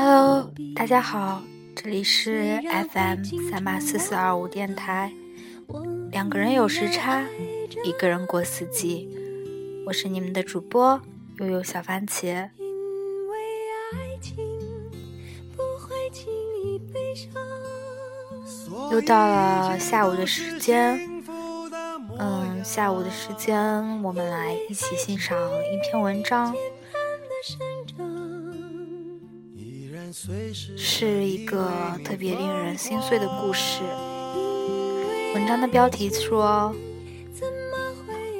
Hello，大家好，这里是 FM 三八四四二五电台。两个人有时差，一个人过四季。我是你们的主播悠悠小番茄。又到了下午的时间，嗯，下午的时间，我们来一起欣赏一篇文章，是一个特别令人心碎的故事。文章的标题说：“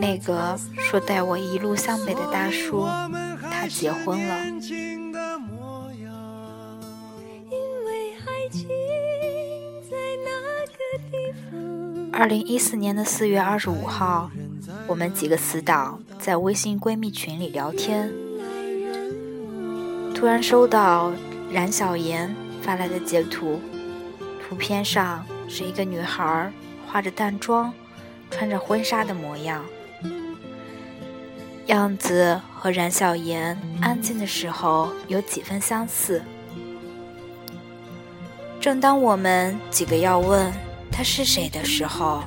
那个说带我一路向北的大叔，他结婚了。”二零一四年的四月二十五号，我们几个死党在微信闺蜜群里聊天，突然收到冉小妍发来的截图，图片上是一个女孩化着淡妆，穿着婚纱的模样，样子和冉小妍安静的时候有几分相似。正当我们几个要问她是谁的时候，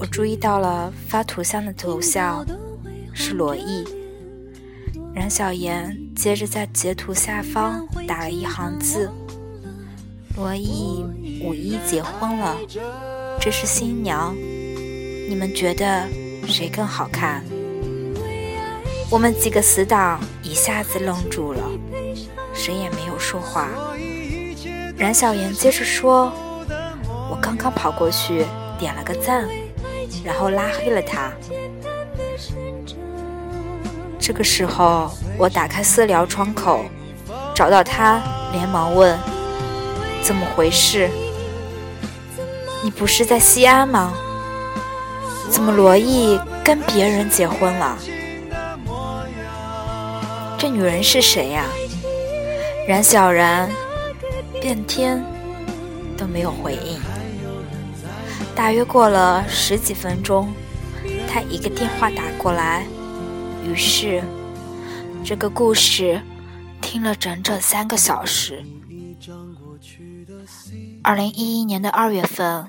我注意到了发图像的头像是罗毅。冉小妍接着在截图下方打了一行字：“罗毅五一结婚了，这是新娘，你们觉得谁更好看？”我们几个死党一下子愣住了，谁也没有说话。冉小妍接着说：“我刚刚跑过去点了个赞，然后拉黑了他。”这个时候，我打开私聊窗口，找到他，连忙问：“怎么回事？你不是在西安吗？怎么罗毅跟别人结婚了？这女人是谁呀？”冉小然。变天都没有回应。大约过了十几分钟，他一个电话打过来，于是这个故事听了整整三个小时。二零一一年的二月份，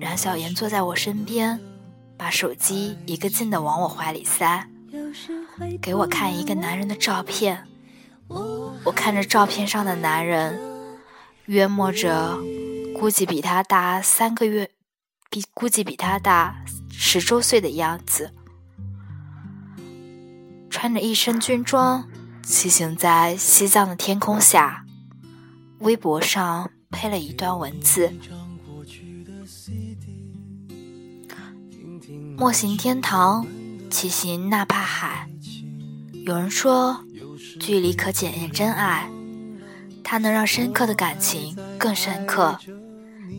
冉小妍坐在我身边，把手机一个劲的往我怀里塞，给我看一个男人的照片。我看着照片上的男人。约摸着，估计比他大三个月，比估计比他大十周岁的样子，穿着一身军装，骑行在西藏的天空下。微博上配了一段文字：“莫行天堂，骑行纳帕海。有人说，距离可检验真爱。”它能让深刻的感情更深刻，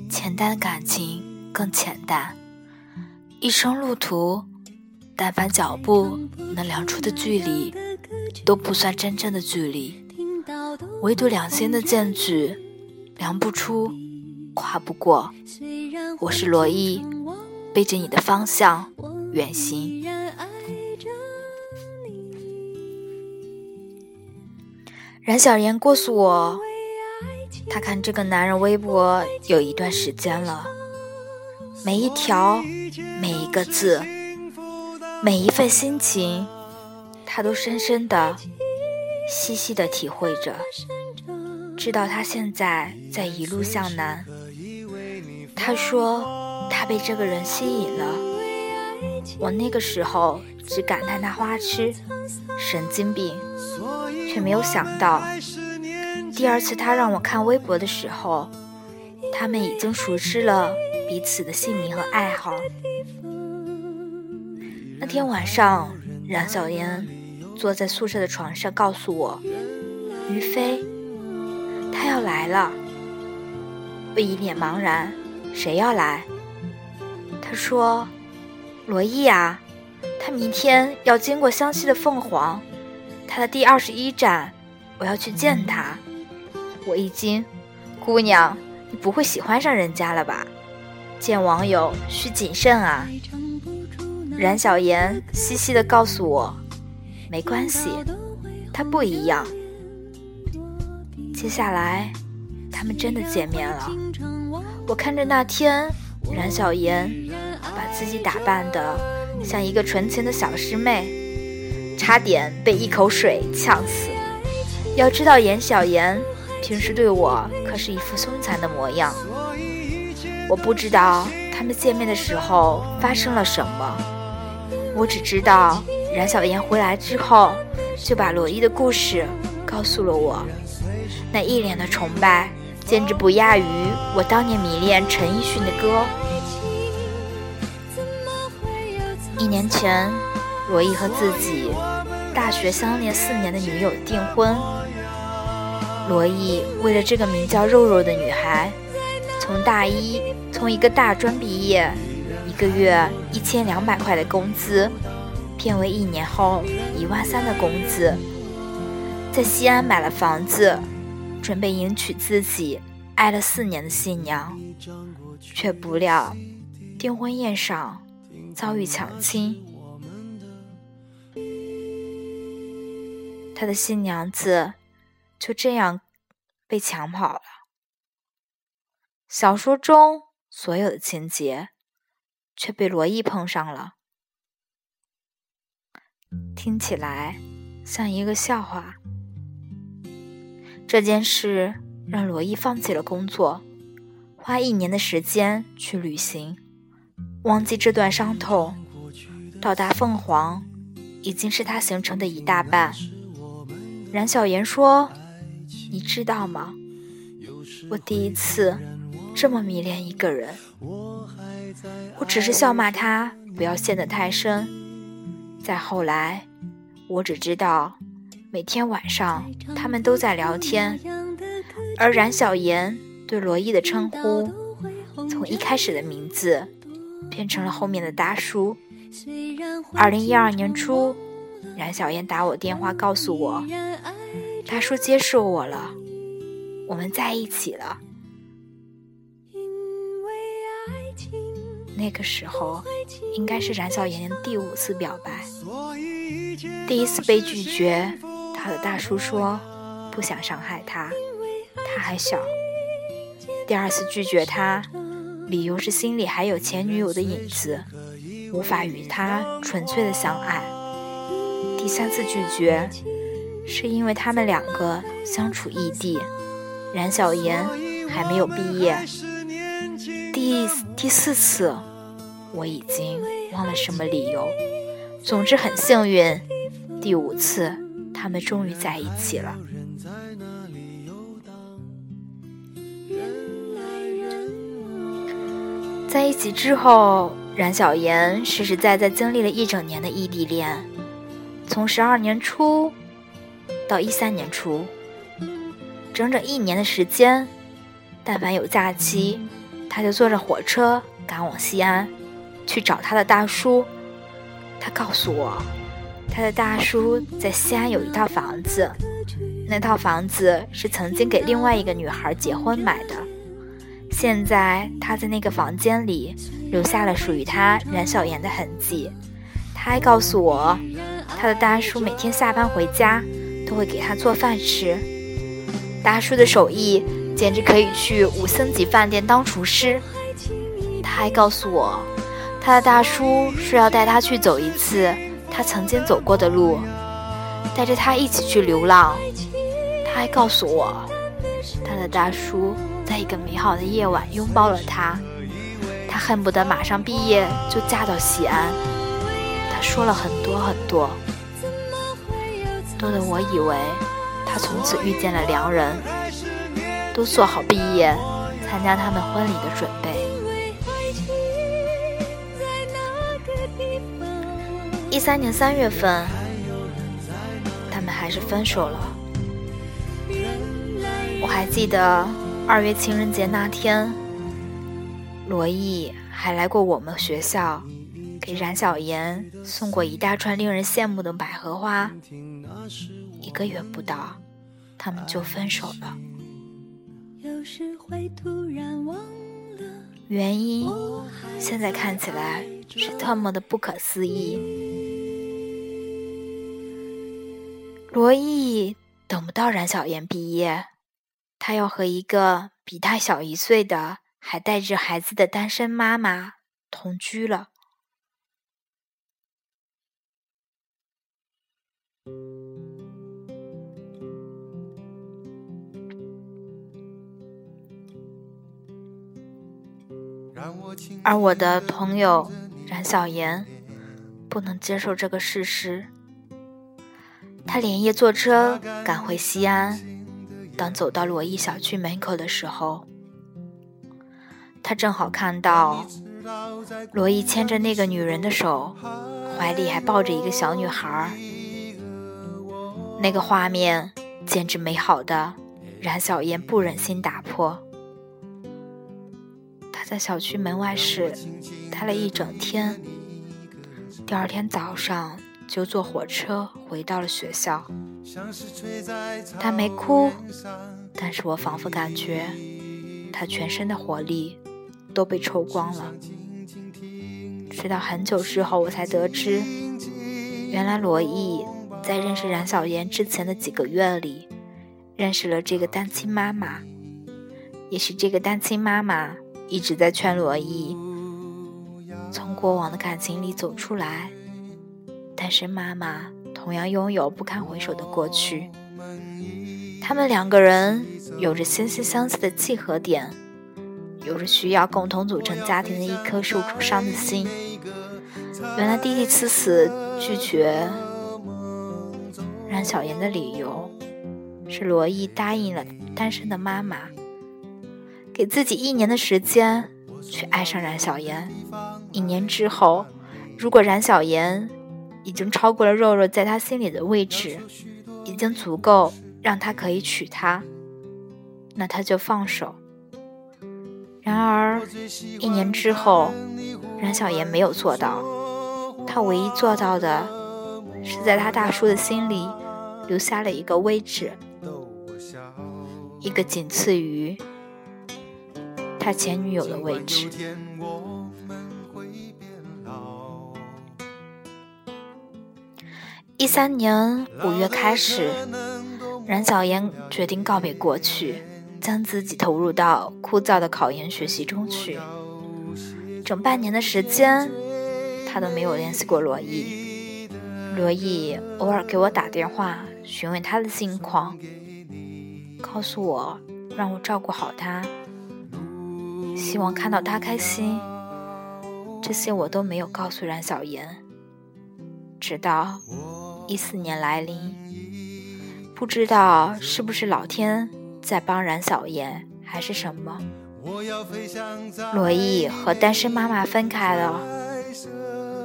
浅淡的感情更浅淡。一生路途，但凡脚步能量出的距离，都不算真正的距离。唯独两心的间距，量不出，跨不过。我是罗毅，背着你的方向远行。冉小妍告诉我，她看这个男人微博有一段时间了，每一条、每一个字、每一份心情，他都深深的、细细的体会着。知道他现在在一路向南。他说他被这个人吸引了。我那个时候只感叹他花痴、神经病。却没有想到，第二次他让我看微博的时候，他们已经熟知了彼此的姓名和爱好。那天晚上，冉小妍坐在宿舍的床上告诉我，于飞，他要来了。我一脸茫然：“谁要来？”他说：“罗毅啊，他明天要经过湘西的凤凰，他的第二十一站，我要去见他。”我一惊：“姑娘，你不会喜欢上人家了吧？见网友需谨慎啊。”冉小妍嘻嘻地告诉我：“没关系，他不一样。”接下来，他们真的见面了。我看着那天，冉小妍把自己打扮得像一个纯情的小师妹，差点被一口水呛死。要知道，严小妍平时对我可是一副凶残的模样。我不知道他们见面的时候发生了什么。我只知道，冉小妍回来之后，就把罗伊的故事告诉了我。那一脸的崇拜，简直不亚于我当年迷恋陈奕迅的歌。一年前，罗伊和自己大学相恋四年的女友订婚。罗伊为了这个名叫肉肉的女孩，从大一从一个大专毕业。一个月一千两百块的工资，变为一年后一万三的工资，在西安买了房子，准备迎娶自己爱了四年的新娘，却不料订婚宴上遭遇抢亲，他的新娘子就这样被抢跑了。小说中所有的情节。却被罗伊碰上了，听起来像一个笑话。这件事让罗伊放弃了工作，花一年的时间去旅行，忘记这段伤痛。到达凤凰，已经是他行程的一大半。冉小妍说：“你知道吗？我第一次这么迷恋一个人。”我只是笑骂他不要陷得太深。再后来，我只知道每天晚上他们都在聊天，而冉小妍对罗毅的称呼，从一开始的名字变成了后面的大叔。二零一二年初，冉小妍打我电话告诉我，大叔接受我了，我们在一起了。那个时候，应该是冉小妍第五次表白。第一次被拒绝，他的大叔说不想伤害她，她还小。第二次拒绝他，理由是心里还有前女友的影子，无法与他纯粹的相爱。第三次拒绝，是因为他们两个相处异地，冉小妍还没有毕业。第第四次，我已经忘了什么理由。总之很幸运，第五次他们终于在一起了。在一起之后，冉小妍实实在在经历了一整年的异地恋，从十二年初到一三年初，整整一年的时间。但凡有假期。他就坐着火车赶往西安，去找他的大叔。他告诉我，他的大叔在西安有一套房子，那套房子是曾经给另外一个女孩结婚买的。现在他在那个房间里留下了属于他冉小妍的痕迹。他还告诉我，他的大叔每天下班回家都会给他做饭吃。大叔的手艺。简直可以去五星级饭店当厨师。他还告诉我，他的大叔说要带他去走一次他曾经走过的路，带着他一起去流浪。他还告诉我，他的大叔在一个美好的夜晚拥抱了他，他恨不得马上毕业就嫁到西安。他说了很多很多，多的我以为他从此遇见了良人。都做好毕业、参加他们婚礼的准备。一三年三月份，他们还是分手了。我还记得二月情人节那天，罗毅还来过我们学校，给冉小妍送过一大串令人羡慕的百合花。一个月不到，他们就分手了。原因现在看起来是特么的不可思议。罗毅等不到冉小妍毕业。他要和一个比他小一岁的、还带着孩子的单身妈妈同居了。而我的朋友冉小妍不能接受这个事实，他连夜坐车赶回西安。当走到罗毅小区门口的时候，他正好看到罗毅牵着那个女人的手，怀里还抱着一个小女孩。那个画面简直美好的，冉小妍不忍心打破。在小区门外时待了一整天，第二天早上就坐火车回到了学校。他没哭，但是我仿佛感觉他全身的活力都被抽光了。直到很久之后，我才得知，原来罗毅在认识冉小妍之前的几个月里，认识了这个单亲妈妈。也许这个单亲妈妈一直在劝罗毅从过往的感情里走出来，但是妈妈。同样拥有不堪回首的过去，他们两个人有着惺惺相惜的契合点，有着需要共同组成家庭的一颗受创伤的心。原来弟弟次次拒绝冉小妍的理由，是罗毅答应了单身的妈妈，给自己一年的时间去爱上冉小妍。一年之后，如果冉小妍。已经超过了肉肉在他心里的位置，已经足够让他可以娶她，那他就放手。然而，一年之后，冉小妍没有做到，她唯一做到的是在他大叔的心里留下了一个位置，一个仅次于他前女友的位置。一三年五月开始，冉小妍决定告别过去，将自己投入到枯燥的考研学习中去。整半年的时间，他都没有联系过罗毅。罗毅偶尔给我打电话，询问他的近况，告诉我让我照顾好他，希望看到他开心。这些我都没有告诉冉小妍，直到。一四年来临，不知道是不是老天在帮冉小妍，还是什么。罗毅和单身妈妈分开了，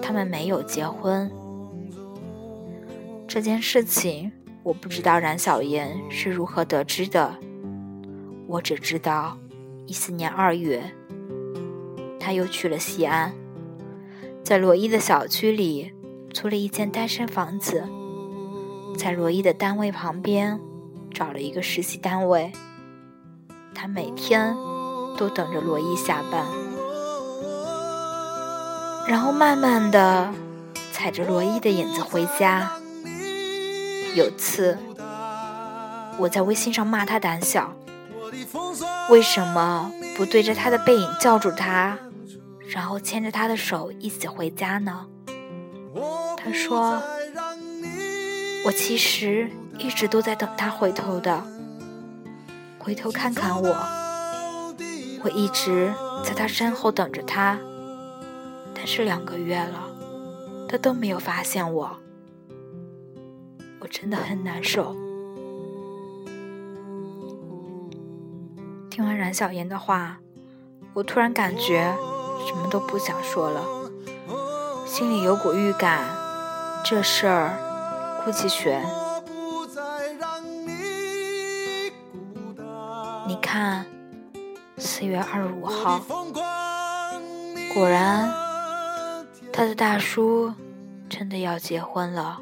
他们没有结婚。这件事情我不知道冉小妍是如何得知的，我只知道一四年二月，他又去了西安，在罗伊的小区里。租了一间单身房子，在罗伊的单位旁边找了一个实习单位。他每天都等着罗伊下班，然后慢慢的踩着罗伊的影子回家。有次，我在微信上骂他胆小，为什么不对着他的背影叫住他，然后牵着他的手一起回家呢？他说：“我其实一直都在等他回头的，回头看看我。我一直在他身后等着他，但是两个月了，他都没有发现我。我真的很难受。”听完冉小妍的话，我突然感觉什么都不想说了，心里有股预感。这事儿估计悬。你看，四月二十五号。果然，他的大叔真的要结婚了。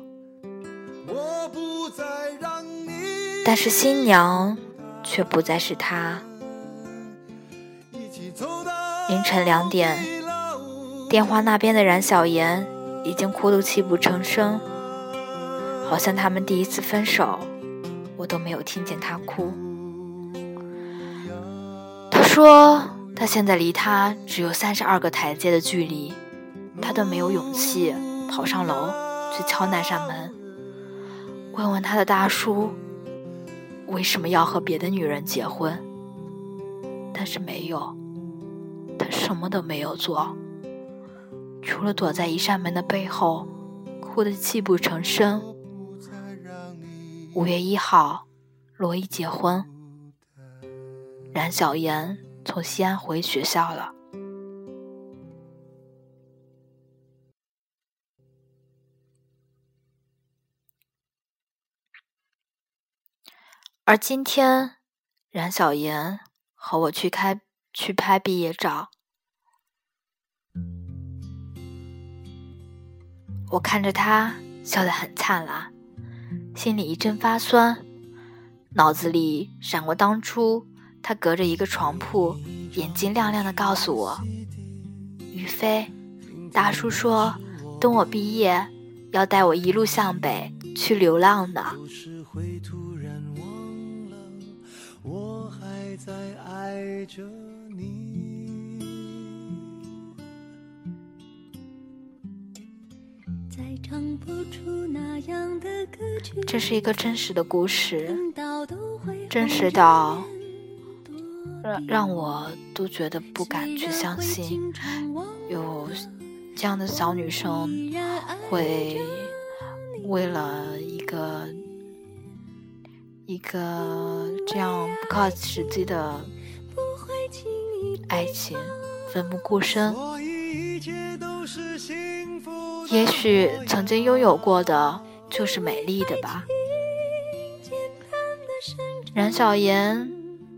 但是新娘却不再是他。凌晨两点，电话那边的冉小妍已经哭得泣不成声，好像他们第一次分手，我都没有听见他哭。他说他现在离他只有三十二个台阶的距离，他都没有勇气跑上楼去敲那扇门，问问他的大叔。为什么要和别的女人结婚？但是没有，什么都没有做，除了躲在一扇门的背后，哭得泣不成声。五月一号，罗伊结婚，冉小妍从西安回学校了。而今天，冉小妍和我去开去拍毕业照，我看着他笑得很灿烂，心里一阵发酸，脑子里闪过当初他隔着一个床铺，眼睛亮亮的告诉我：“于飞，大叔说等我毕业，要带我一路向北去流浪呢。”在爱着这是一个真实的故事，真实到让让我都觉得不敢去相信，有这样的小女生会为了一个。一个这样不靠实际的爱情奋不顾身，也许曾经拥有过的就是美丽的吧。冉小妍，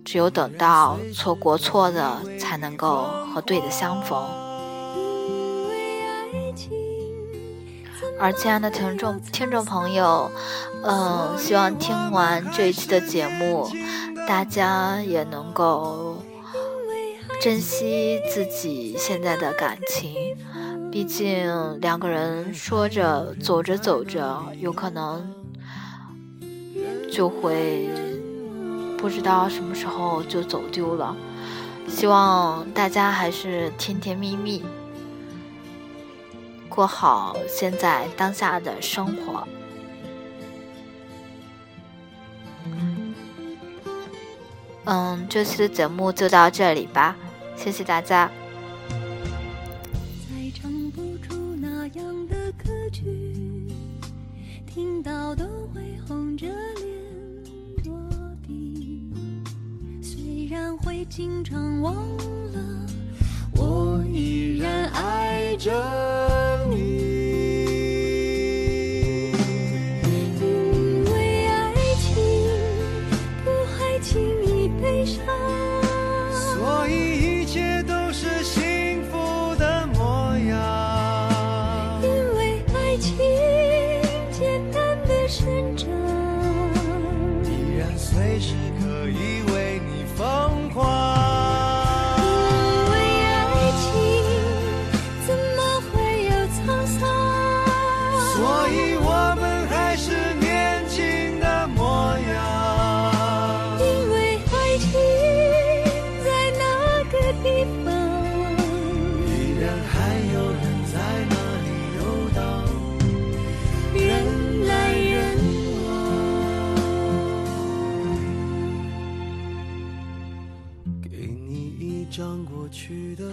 只有等到错过错的，才能够和对的相逢。而亲爱的听众听众朋友，嗯，希望听完这一期的节目，大家也能够珍惜自己现在的感情。毕竟两个人说着走着走着，有可能就会不知道什么时候就走丢了。希望大家还是甜甜蜜蜜。过好现在当下的生活。嗯，这期的节目就到这里吧，谢谢大家。常忘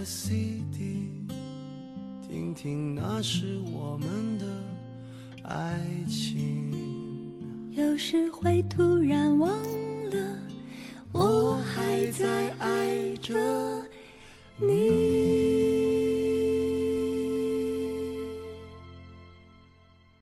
CD，听听那是我们的爱情。有时会突然忘了，我还在爱着。